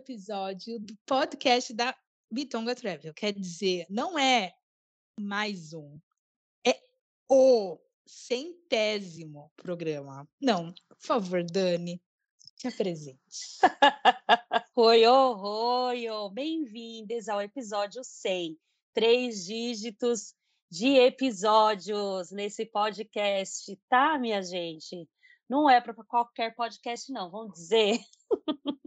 Episódio do podcast da Bitonga Travel. Quer dizer, não é mais um, é o centésimo programa. Não, por favor, Dani, te apresente. Oi, oi, oi, bem-vindos ao episódio 100. Três dígitos de episódios nesse podcast, tá, minha gente? Não é para qualquer podcast, não, vamos dizer.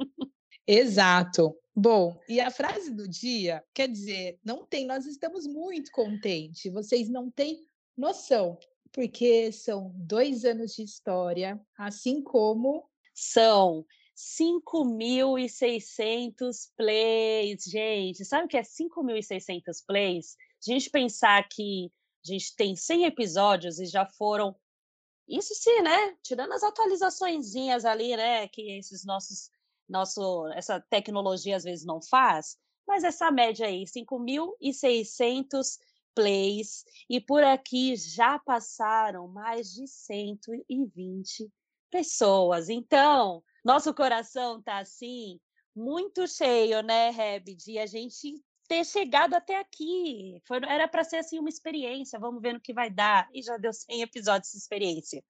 Exato. Bom, e a frase do dia quer dizer, não tem, nós estamos muito contentes, vocês não têm noção, porque são dois anos de história, assim como São 5.600 plays, gente. Sabe o que é 5.600 plays? A gente pensar que a gente tem 100 episódios e já foram. Isso sim, né? Tirando as atualizaçõezinhas ali, né? Que esses nossos, nosso, essa tecnologia às vezes não faz. Mas essa média aí, 5.600 plays. E por aqui já passaram mais de 120 pessoas. Então, nosso coração tá assim, muito cheio, né, Reb, de a gente ter chegado até aqui. Foi, era para ser assim uma experiência, vamos ver no que vai dar. E já deu 100 episódios de experiência.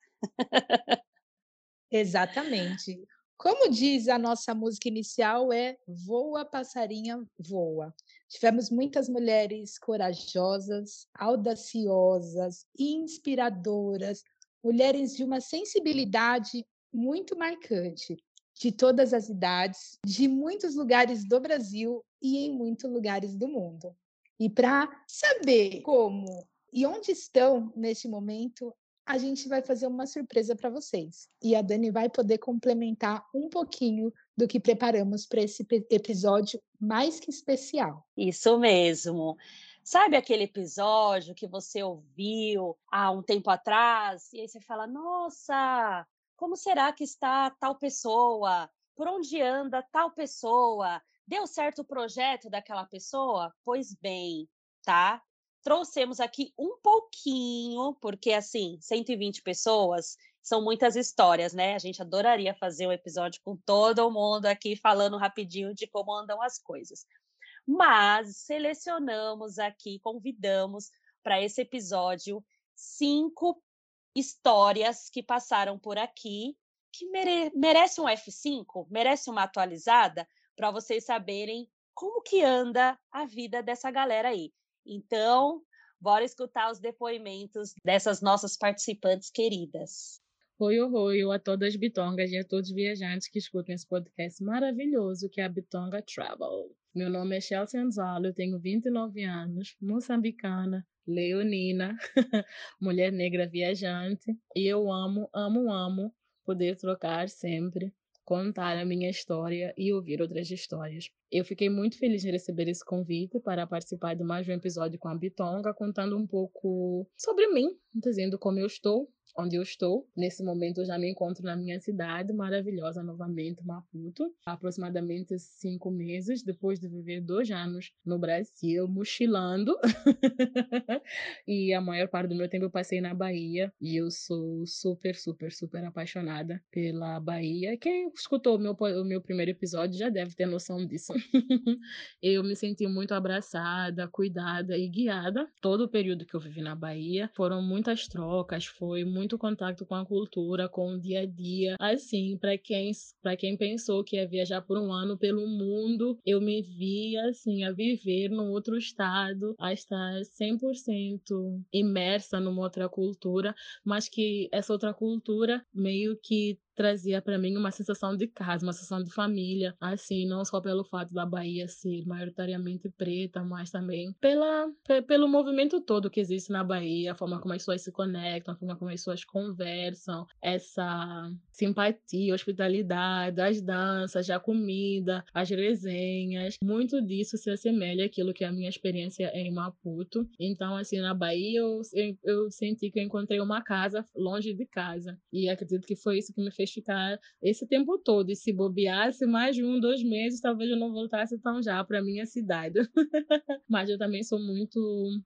Exatamente. Como diz a nossa música inicial, é Voa, passarinha, voa. Tivemos muitas mulheres corajosas, audaciosas, inspiradoras, mulheres de uma sensibilidade muito marcante, de todas as idades, de muitos lugares do Brasil e em muitos lugares do mundo. E para saber como e onde estão neste momento, a gente vai fazer uma surpresa para vocês. E a Dani vai poder complementar um pouquinho do que preparamos para esse episódio mais que especial. Isso mesmo. Sabe aquele episódio que você ouviu há um tempo atrás e aí você fala: "Nossa, como será que está tal pessoa? Por onde anda tal pessoa? Deu certo o projeto daquela pessoa?" Pois bem, tá? Trouxemos aqui um pouquinho, porque assim, 120 pessoas são muitas histórias, né? A gente adoraria fazer um episódio com todo mundo aqui falando rapidinho de como andam as coisas mas selecionamos aqui, convidamos para esse episódio cinco histórias que passaram por aqui, que mere merece um F5, merece uma atualizada, para vocês saberem como que anda a vida dessa galera aí. Então, bora escutar os depoimentos dessas nossas participantes queridas. Oi, oi, a todas as bitongas e a todos os viajantes que escutam esse podcast maravilhoso que é a Bitonga Travel. Meu nome é Chelsea Anzalo, eu tenho 29 anos, moçambicana, leonina, mulher negra viajante, e eu amo, amo, amo poder trocar sempre, contar a minha história e ouvir outras histórias. Eu fiquei muito feliz de receber esse convite para participar de mais um episódio com a Bitonga, contando um pouco sobre mim, dizendo como eu estou, onde eu estou. Nesse momento eu já me encontro na minha cidade maravilhosa novamente, Maputo. Há aproximadamente cinco meses, depois de viver dois anos no Brasil, mochilando. e a maior parte do meu tempo eu passei na Bahia. E eu sou super, super, super apaixonada pela Bahia. Quem escutou o meu, o meu primeiro episódio já deve ter noção disso. eu me senti muito abraçada, cuidada e guiada todo o período que eu vivi na Bahia. Foram muitas trocas, foi muito contato com a cultura, com o dia a dia. Assim, para quem para quem pensou que ia viajar por um ano pelo mundo, eu me vi assim a viver num outro estado, a estar 100% imersa numa outra cultura, mas que essa outra cultura meio que trazia para mim uma sensação de casa, uma sensação de família, assim, não só pelo fato da Bahia ser maioritariamente preta, mas também pela, pelo movimento todo que existe na Bahia, a forma como as pessoas se conectam, a forma como as pessoas conversam, essa simpatia, hospitalidade, as danças, a comida, as resenhas, muito disso se assemelha àquilo que é a minha experiência em Maputo. Então, assim, na Bahia eu, eu, eu senti que eu encontrei uma casa longe de casa. E acredito que foi isso que me fez ficar esse tempo todo. E se bobeasse mais de um, dois meses, talvez eu não voltasse tão já para minha cidade. Mas eu também sou muito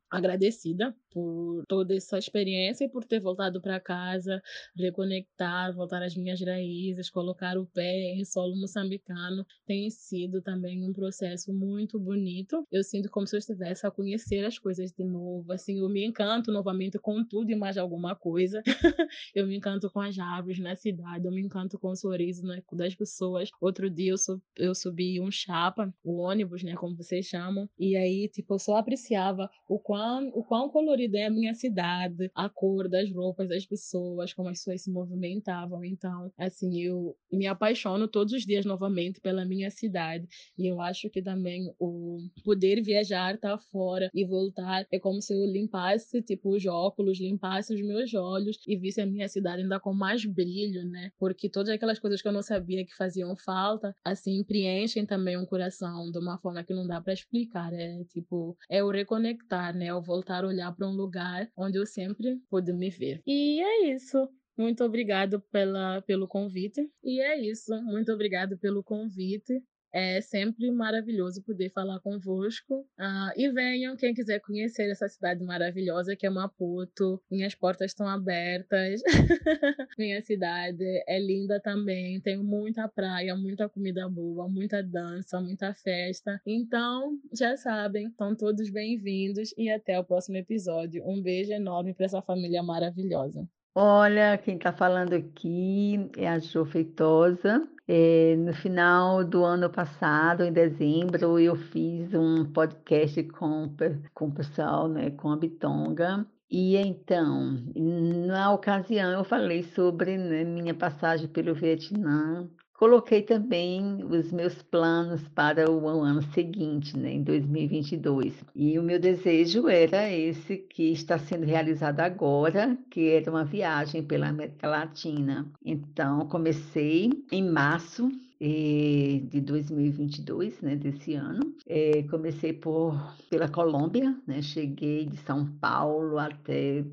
agradecida por toda essa experiência e por ter voltado para casa, reconectar, voltar às minhas raízes, colocar o pé em solo moçambicano. Tem sido também um processo muito bonito. Eu sinto como se eu estivesse a conhecer as coisas de novo. Assim, eu me encanto novamente com tudo e mais alguma coisa. eu me encanto com as árvores na cidade, eu me encanto com o sorriso né, das pessoas. Outro dia eu, sub, eu subi um chapa, o ônibus, né, como vocês chamam, e aí, tipo, eu só apreciava o quão, o quão colorida é a minha cidade, a cor das roupas das pessoas, como as pessoas se movimentavam. Então, assim, eu me apaixono todos os dias novamente pela minha cidade. E eu acho que também o poder viajar, estar tá fora e voltar é como se eu limpasse, tipo, os óculos, limpasse os meus olhos e visse a minha cidade ainda com mais brilho, né? Porque todas aquelas coisas que eu não sabia que faziam falta, assim, preenchem também o coração de uma forma que não dá para explicar. É tipo, é o reconectar, né? É o voltar a olhar para um lugar onde eu sempre pude me ver. E é isso. Muito obrigado pela, pelo convite. E é isso. Muito obrigado pelo convite. É sempre maravilhoso poder falar convosco. Ah, e venham, quem quiser conhecer essa cidade maravilhosa que é Maputo. Minhas portas estão abertas. Minha cidade é linda também. Tem muita praia, muita comida boa, muita dança, muita festa. Então, já sabem, estão todos bem-vindos e até o próximo episódio. Um beijo enorme para essa família maravilhosa. Olha, quem está falando aqui é a Jo Feitosa. É, no final do ano passado, em dezembro, eu fiz um podcast com, com o pessoal, né, com a Bitonga. E então, na ocasião, eu falei sobre né, minha passagem pelo Vietnã, Coloquei também os meus planos para o ano seguinte, né, em 2022. E o meu desejo era esse que está sendo realizado agora, que era uma viagem pela América Latina. Então, comecei em março eh, de 2022, né, desse ano. Eh, comecei por pela Colômbia, né, cheguei de São Paulo até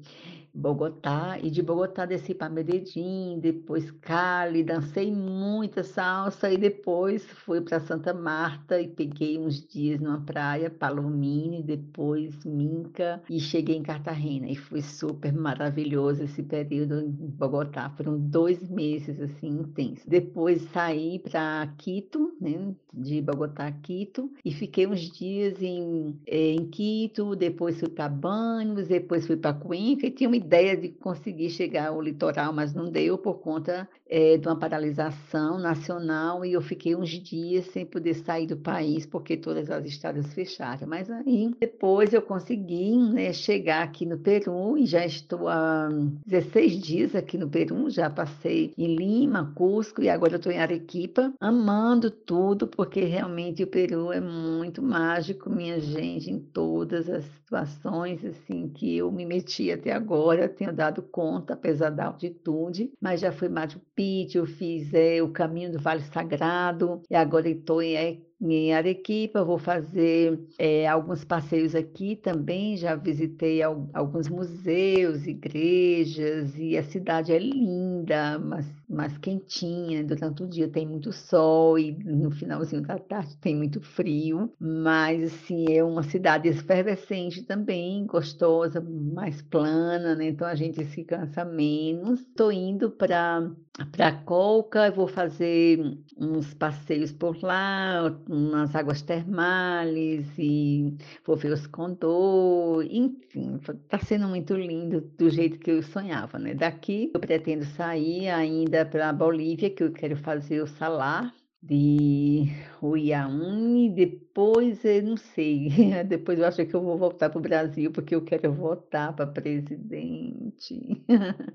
Bogotá, e de Bogotá desci para Medellín, depois Cali, dancei muita salsa e depois fui para Santa Marta e peguei uns dias numa praia, Palomine, depois Minca e cheguei em Cartagena e foi super maravilhoso esse período em Bogotá, foram dois meses assim intensos. Depois saí para Quito, né, de Bogotá a Quito e fiquei uns dias em, eh, em Quito, depois fui para Banhos, depois fui para Cuenca e tinha uma ideia de conseguir chegar ao litoral, mas não deu por conta é, de uma paralisação nacional e eu fiquei uns dias sem poder sair do país porque todas as estradas fecharam. Mas aí depois eu consegui né, chegar aqui no Peru e já estou há 16 dias aqui no Peru, já passei em Lima, Cusco e agora estou em Arequipa, amando tudo porque realmente o Peru é muito mágico, minha gente, em todas as situações assim que eu me meti até agora, tenho dado conta, apesar da altitude, mas já fui Machu Picchu, eu fiz é, o caminho do Vale Sagrado, e agora estou em em Arequipa, vou fazer é, alguns passeios aqui também. Já visitei al alguns museus, igrejas, e a cidade é linda, mas mais quentinha. Durante o dia tem muito sol e no finalzinho da tarde tem muito frio. Mas, assim, é uma cidade efervescente também, gostosa, mais plana, né? Então a gente se cansa menos. Estou indo para para Colca, vou fazer uns passeios por lá, nas águas termais e vou ver os condor, enfim, está sendo muito lindo do jeito que eu sonhava, né? Daqui eu pretendo sair ainda para a Bolívia, que eu quero fazer o salar de Uiaúne, depois eu não sei, depois eu acho que eu vou voltar para o Brasil, porque eu quero votar para presidente.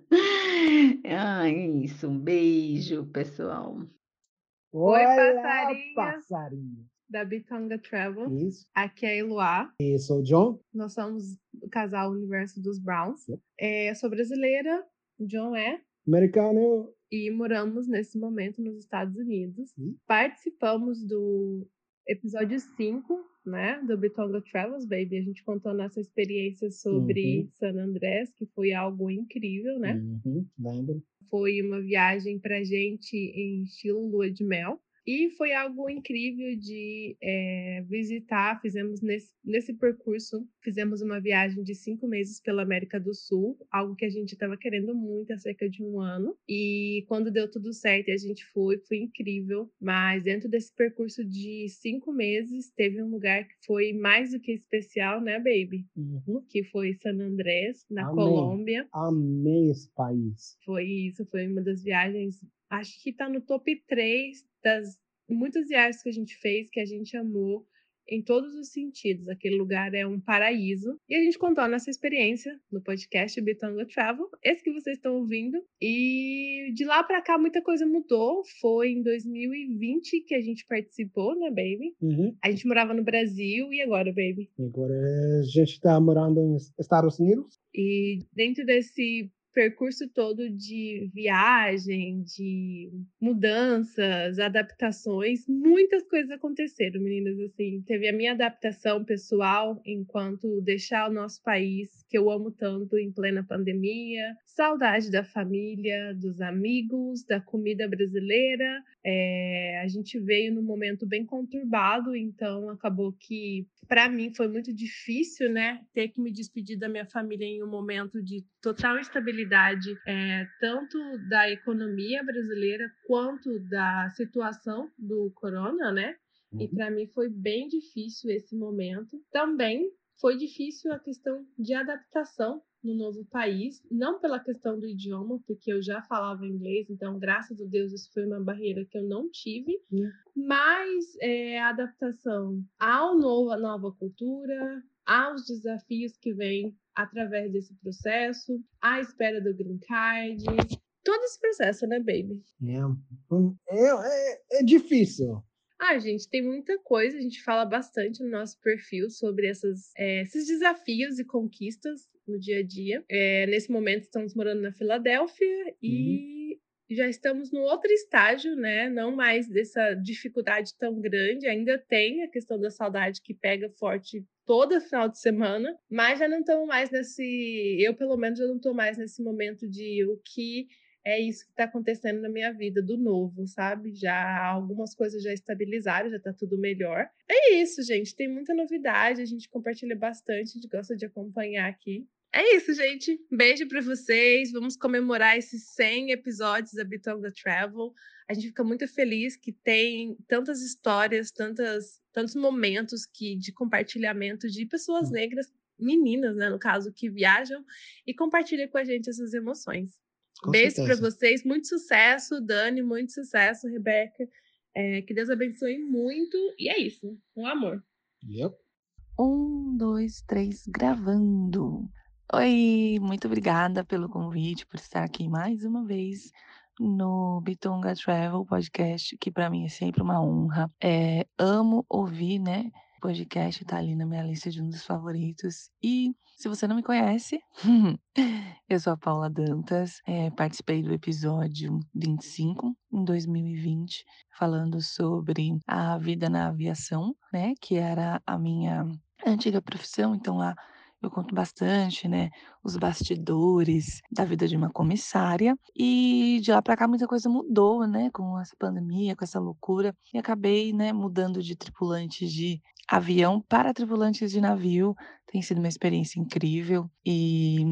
Ah, isso. Um beijo, pessoal. Oi, passarinhos. passarinho. da Bitonga Travel. Isso. Aqui é a Eloá. Eu sou o John. Nós somos o casal Universo dos Browns. É, sou brasileira, o John é, Americano. e moramos nesse momento nos Estados Unidos. Hum. Participamos do episódio 5, né, do Bitonga Travels, baby. A gente contou nossa experiência sobre Uhum. San Andrés, que foi algo incrível, né? Uhum, lembro. Foi uma viagem pra gente em estilo lua de mel. E foi algo incrível de eh, visitar. Fizemos nesse, nesse percurso, fizemos uma viagem de cinco meses pela América do Sul, algo que a gente estava querendo muito há cerca de um ano. E quando deu tudo certo a gente foi, foi incrível. Mas dentro desse percurso de cinco meses, teve um lugar que foi mais do que especial, né, baby? Uhum. Que foi San Andrés, na Amém. Colômbia. Amei esse país. Foi isso, foi uma das viagens, acho que tá no top 3 das muitas viagens que a gente fez, que a gente amou em todos os sentidos. Aquele lugar é um paraíso. E a gente contou a nossa experiência no podcast Bitonga Travel, esse que vocês estão ouvindo. E de lá pra cá muita coisa mudou. Foi em 2020 que a gente participou, né, baby? Uhum. A gente morava no Brasil e agora, baby? Agora a gente está morando nos Estados Unidos. E dentro desse percurso todo de viagem, de mudanças, adaptações, muitas coisas aconteceram, meninas. Assim, teve a minha adaptação pessoal enquanto deixar o nosso país, que eu amo tanto, em plena pandemia, saudade da família, dos amigos, da comida brasileira. É, a gente veio num momento bem conturbado, então acabou que para mim foi muito difícil, né, ter que me despedir da minha família em um momento de total instabilidade, é, tanto da economia brasileira quanto da situação do corona, né? E Uhum. para mim foi bem difícil esse momento. Também foi difícil a questão de adaptação no novo país, não pela questão do idioma, porque eu já falava inglês, então graças a Deus isso foi uma barreira que eu não tive, Hum. mas é, a adaptação ao novo, à nova cultura, aos desafios que vêm através desse processo, à espera do green card, todo esse processo, né, baby? É, é, é, é difícil. Ah, gente, tem muita coisa. A gente fala bastante no nosso perfil sobre essas, eh, esses desafios e conquistas no dia a dia. Eh, nesse momento, estamos morando na Filadélfia e já estamos no outro estágio, né? Não mais dessa dificuldade tão grande. Ainda tem a questão da saudade que pega forte todo final de semana, mas já não estamos mais nesse. Eu, pelo menos, já não estou mais nesse momento de o que é isso que está acontecendo na minha vida do novo, sabe? Já algumas coisas já estabilizaram, já está tudo melhor. É isso, gente. Tem muita novidade, a gente compartilha bastante, a gente gosta de acompanhar aqui. É isso, gente. Beijo para vocês. Vamos comemorar esses 100 episódios da Bitonga Travel. A gente fica muito feliz que tem tantas histórias, tantas, tantos momentos que de compartilhamento de pessoas negras, meninas, né, no caso, que viajam e compartilham com a gente essas emoções. Com Beijo para vocês, muito sucesso, Dani, muito sucesso, Rebeca. É, que Deus abençoe muito. E é isso, um amor. Yep. Um, dois, três, gravando. Oi, muito obrigada pelo convite, por estar aqui mais uma vez no Bitonga Travel Podcast, que para mim é sempre uma honra. É, amo ouvir, né? O podcast tá ali na minha lista de um dos favoritos. E se você não me conhece, eu sou a Paula Dantas, é, participei do episódio 25 em 2020, falando sobre a vida na aviação, né? Que era a minha antiga profissão, então lá eu conto bastante, né, os bastidores da vida de uma comissária. E de lá para cá muita coisa mudou, né, com essa pandemia, com essa loucura, e acabei, né, mudando de tripulantes de avião para tripulantes de navio. Tem sido uma experiência incrível e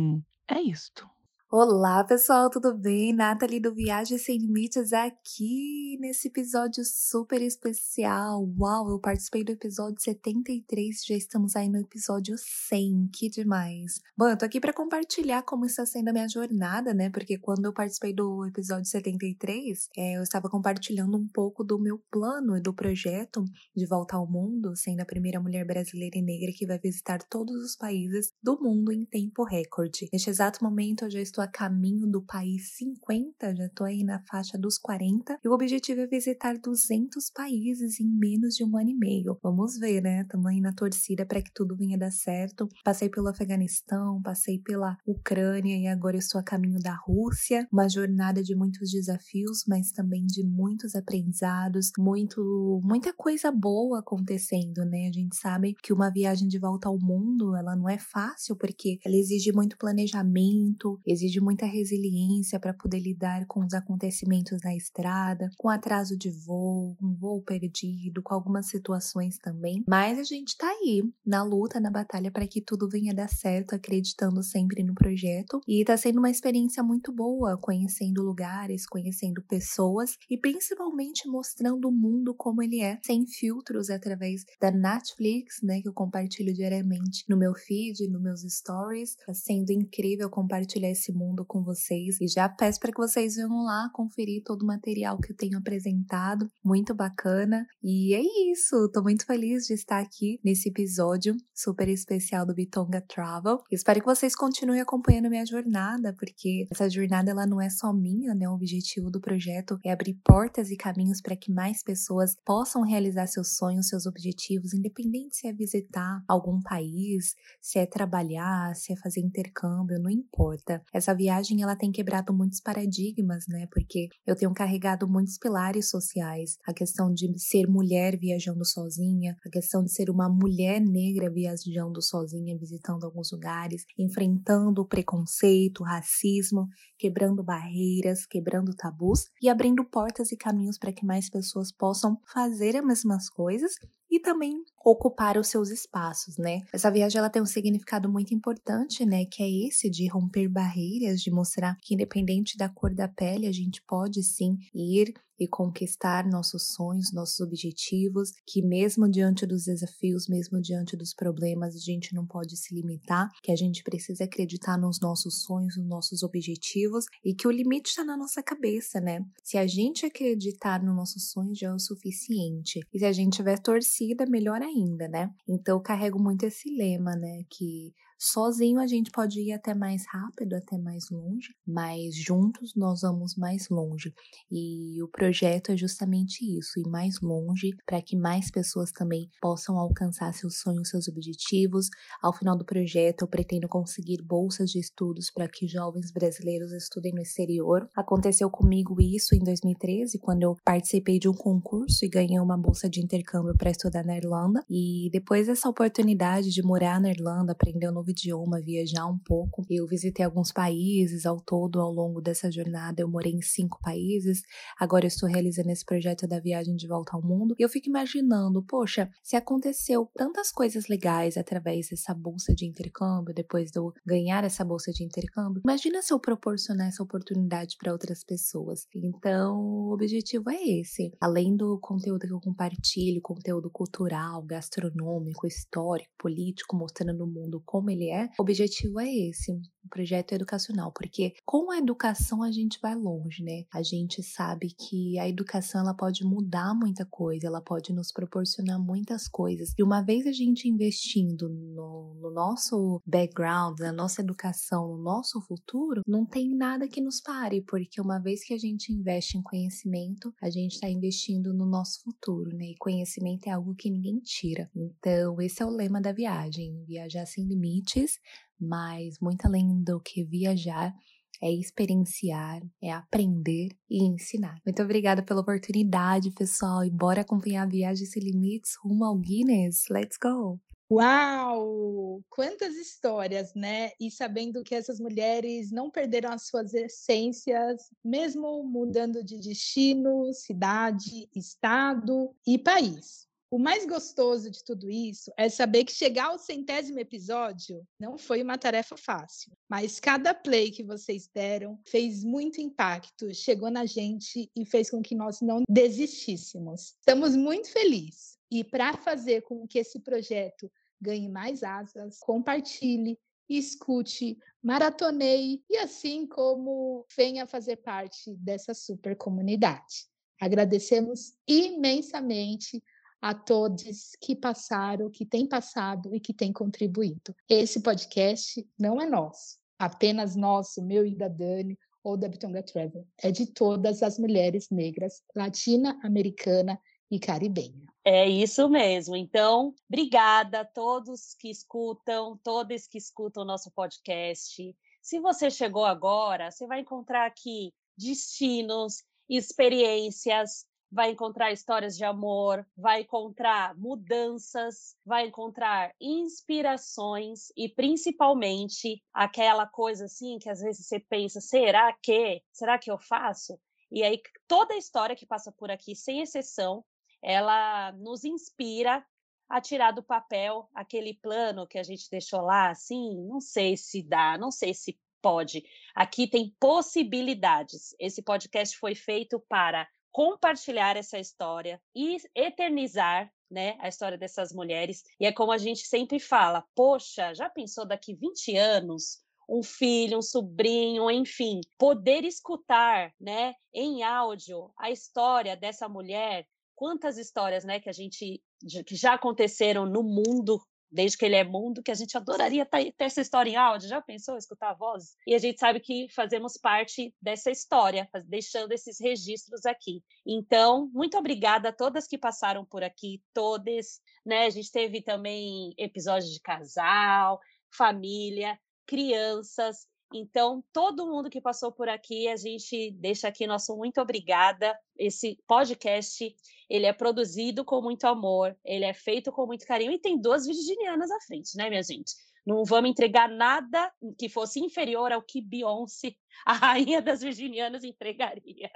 é isto. Olá, pessoal, tudo bem? Nathalie do Viagem Sem Limites aqui nesse episódio super especial. Uau, eu participei do episódio 73, já estamos aí no episódio 100, que demais. Bom, eu tô aqui para compartilhar como está sendo a minha jornada, né? Porque quando eu participei do episódio 73, é, eu estava compartilhando um pouco do meu plano e do projeto de volta ao mundo, sendo a primeira mulher brasileira e negra que vai visitar todos os países do mundo em tempo recorde. Neste exato momento, eu já estou estou a caminho do país 50, já estou aí na faixa dos 40, e o objetivo é visitar 200 países em menos de um ano e meio. Vamos ver, né? Estamos aí na torcida para que tudo venha dar certo. Passei pelo Afeganistão, passei pela Ucrânia e agora estou a caminho da Rússia. Uma jornada de muitos desafios, mas também de muitos aprendizados, muito, muita coisa boa acontecendo, né? A gente sabe que uma viagem de volta ao mundo, ela não é fácil porque ela exige muito planejamento, exige muita resiliência para poder lidar com os acontecimentos na estrada, com atraso de voo, um voo perdido, com algumas situações também. Mas a gente tá aí na luta, na batalha para que tudo venha dar certo, acreditando sempre no projeto. E tá sendo uma experiência muito boa, conhecendo lugares, conhecendo pessoas e principalmente mostrando o mundo como ele é, sem filtros através da Netflix, né, que eu compartilho diariamente no meu feed, nos meus stories. Tá sendo incrível compartilhar esse mundo com vocês e já peço para que vocês venham lá conferir todo o material que eu tenho apresentado, muito bacana. E é isso, tô muito feliz de estar aqui nesse episódio super especial do Bitonga Travel. Espero que vocês continuem acompanhando minha jornada, porque essa jornada ela não é só minha, né? O objetivo do projeto é abrir portas e caminhos para que mais pessoas possam realizar seus sonhos, seus objetivos, independente se é visitar algum país, se é trabalhar, se é fazer intercâmbio, não importa. Essa viagem ela tem quebrado muitos paradigmas, né? Porque eu tenho carregado muitos pilares sociais, a questão de ser mulher viajando sozinha, a questão de ser uma mulher negra viajando sozinha, visitando alguns lugares, enfrentando o preconceito, o racismo, quebrando barreiras, quebrando tabus e abrindo portas e caminhos para que mais pessoas possam fazer as mesmas coisas e também ocupar os seus espaços, né? Essa viagem ela tem um significado muito importante, né, que é esse de romper barreiras, de mostrar que independente da cor da pele, a gente pode sim ir e conquistar nossos sonhos, nossos objetivos, que mesmo diante dos desafios, mesmo diante dos problemas, a gente não pode se limitar, que a gente precisa acreditar nos nossos sonhos, nos nossos objetivos e que o limite está na nossa cabeça, né? Se a gente acreditar nos nossos sonhos já é o suficiente. E se a gente tiver torcida, melhor ainda, né? Então eu carrego muito esse lema, né, que Sozinho a gente pode ir até mais rápido, até mais longe, mas juntos nós vamos mais longe. E o projeto é justamente isso, ir mais longe para que mais pessoas também possam alcançar seus sonhos, seus objetivos. Ao final do projeto, eu pretendo conseguir bolsas de estudos para que jovens brasileiros estudem no exterior. Aconteceu comigo isso em 2013, quando eu participei de um concurso e ganhei uma bolsa de intercâmbio para estudar na Irlanda. E depois dessa oportunidade de morar na Irlanda, aprender um novo idioma, viajar um pouco. Eu visitei alguns países ao todo ao longo dessa jornada. Eu morei em cinco países. Agora eu estou realizando esse projeto da viagem de volta ao mundo. E eu fico imaginando, poxa, se aconteceu tantas coisas legais através dessa bolsa de intercâmbio, depois de eu ganhar essa bolsa de intercâmbio, imagina se eu proporcionar essa oportunidade para outras pessoas. Então, o objetivo é esse. Além do conteúdo que eu compartilho, conteúdo cultural, gastronômico, histórico, político, mostrando o mundo como ele ele é, o objetivo é esse, o projeto educacional, porque com a educação a gente vai longe, né? A gente sabe que a educação ela pode mudar muita coisa, ela pode nos proporcionar muitas coisas. E uma vez a gente investindo no, no nosso background, na nossa educação, no nosso futuro, não tem nada que nos pare, porque uma vez que a gente investe em conhecimento, a gente está investindo no nosso futuro, né? E conhecimento é algo que ninguém tira. Então, esse é o lema da viagem: viajar sem limites limites, mas muito além do que viajar, é experienciar, é aprender e ensinar. Muito obrigada pela oportunidade, pessoal, e bora acompanhar a viagem sem limites rumo ao Guinness. Let's go! Uau! Quantas histórias, né? E sabendo que essas mulheres não perderam as suas essências, mesmo mudando de destino, cidade, estado e país. O mais gostoso de tudo isso é saber que chegar ao centésimo episódio não foi uma tarefa fácil, mas cada play que vocês deram fez muito impacto, chegou na gente e fez com que nós não desistíssemos. Estamos muito felizes. E para fazer com que esse projeto ganhe mais asas, compartilhe, escute, maratoneie e assim como venha fazer parte dessa super comunidade. Agradecemos imensamente a todos que passaram, que têm passado e que têm contribuído. Esse podcast não é nosso, apenas nosso, meu e da Dani, ou da Bitonga Travel. É de todas as mulheres negras, latina, americana e caribenha. É isso mesmo. Então, obrigada a todos que escutam, todos que escutam o nosso podcast. Se você chegou agora, você vai encontrar aqui destinos, experiências, vai encontrar histórias de amor, vai encontrar mudanças, vai encontrar inspirações e principalmente aquela coisa assim que às vezes você pensa, será que? Será que eu faço? E aí toda a história que passa por aqui, sem exceção, ela nos inspira a tirar do papel aquele plano que a gente deixou lá, assim, não sei se dá, não sei se pode. Aqui tem possibilidades. Esse podcast foi feito para compartilhar essa história e eternizar né, a história dessas mulheres. E é como a gente sempre fala: poxa, já pensou daqui 20 anos? Um filho, um sobrinho, enfim, poder escutar, né, em áudio a história dessa mulher, quantas histórias, né, que a gente que já aconteceram no mundo desde que ele é mundo, que a gente adoraria ter essa história em áudio. Já pensou escutar a voz? E a gente sabe que fazemos parte dessa história, deixando esses registros aqui. Então, muito obrigada a todas que passaram por aqui, todas, né? A gente teve também episódios de casal, família, crianças. Então, todo mundo que passou por aqui, a gente deixa aqui nosso muito obrigada. Esse podcast, ele é produzido com muito amor, ele é feito com muito carinho e tem duas virginianas à frente, né, minha gente? Não vamos entregar nada que fosse inferior ao que Beyoncé, a rainha das virginianas, entregaria.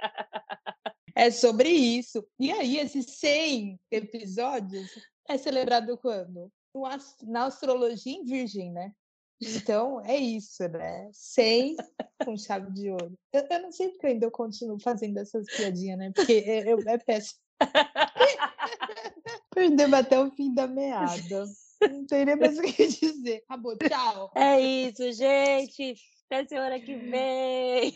É sobre isso. E aí, esses 100 episódios é celebrado quando? Na astrologia em virgem, né? Então, é isso, né? 100 com chave de ouro. Eu, eu, não sei porque eu ainda continuo fazendo essas piadinhas, né? Porque é, é, é péssimo. Perdemos até o fim da meada. Não tem nem mais o que dizer. Acabou, tchau. É isso, gente. Até semana que vem.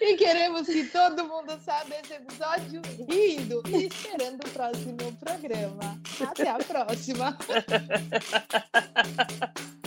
E queremos que todo mundo saiba esse episódio rindo e esperando o próximo programa. Até a próxima.